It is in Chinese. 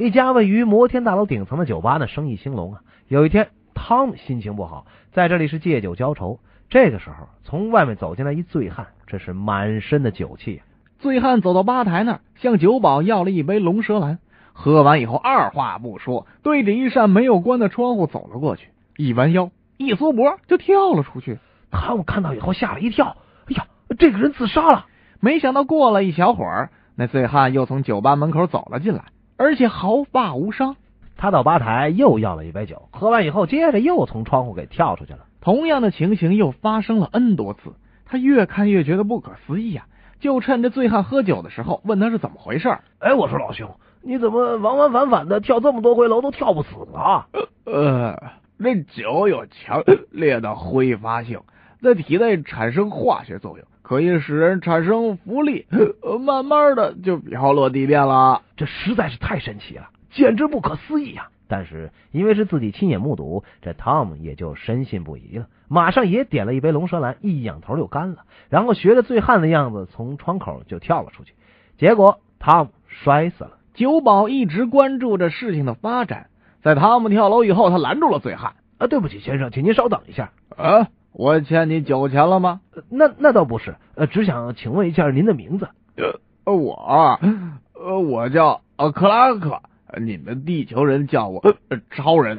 一家位于摩天大楼顶层的酒吧呢，生意兴隆啊。有一天，汤姆心情不好，在这里是借酒浇愁。这个时候，从外面走进来一醉汉，这是满身的酒气。醉汉走到吧台那儿，向酒保要了一杯龙舌兰。喝完以后，二话不说，对着一扇没有关的窗户走了过去，一弯腰，一缩脖就跳了出去。汤姆看到以后吓了一跳，哎呀，这个人自杀了！没想到过了一小会儿，那醉汉又从酒吧门口走了进来。而且毫发无伤，他到吧台又要了一杯酒，喝完以后，接着又从窗户给跳出去了。同样的情形又发生了 N 多次，他越看越觉得不可思议啊！就趁着醉汉喝酒的时候，问他是怎么回事。哎，我说老兄，你怎么往往反反的跳这么多回楼都跳不死啊？呃，那酒有强烈的挥发性，在体内产生化学作用。可以使人产生浮力，慢慢的就飘落地面了。这实在是太神奇了，简直不可思议啊！但是因为是自己亲眼目睹，这汤姆也就深信不疑了，马上也点了一杯龙舌兰，一仰头就干了，然后学着醉汉的样子从窗口就跳了出去。结果汤姆摔死了。酒保一直关注着事情的发展，在汤姆跳楼以后，他拦住了醉汉。啊，对不起，先生，请您稍等一下。啊。我欠你酒钱了吗？那那倒不是，呃，只想请问一下您的名字。呃，我，呃，我叫呃克拉克，你们地球人叫我超人。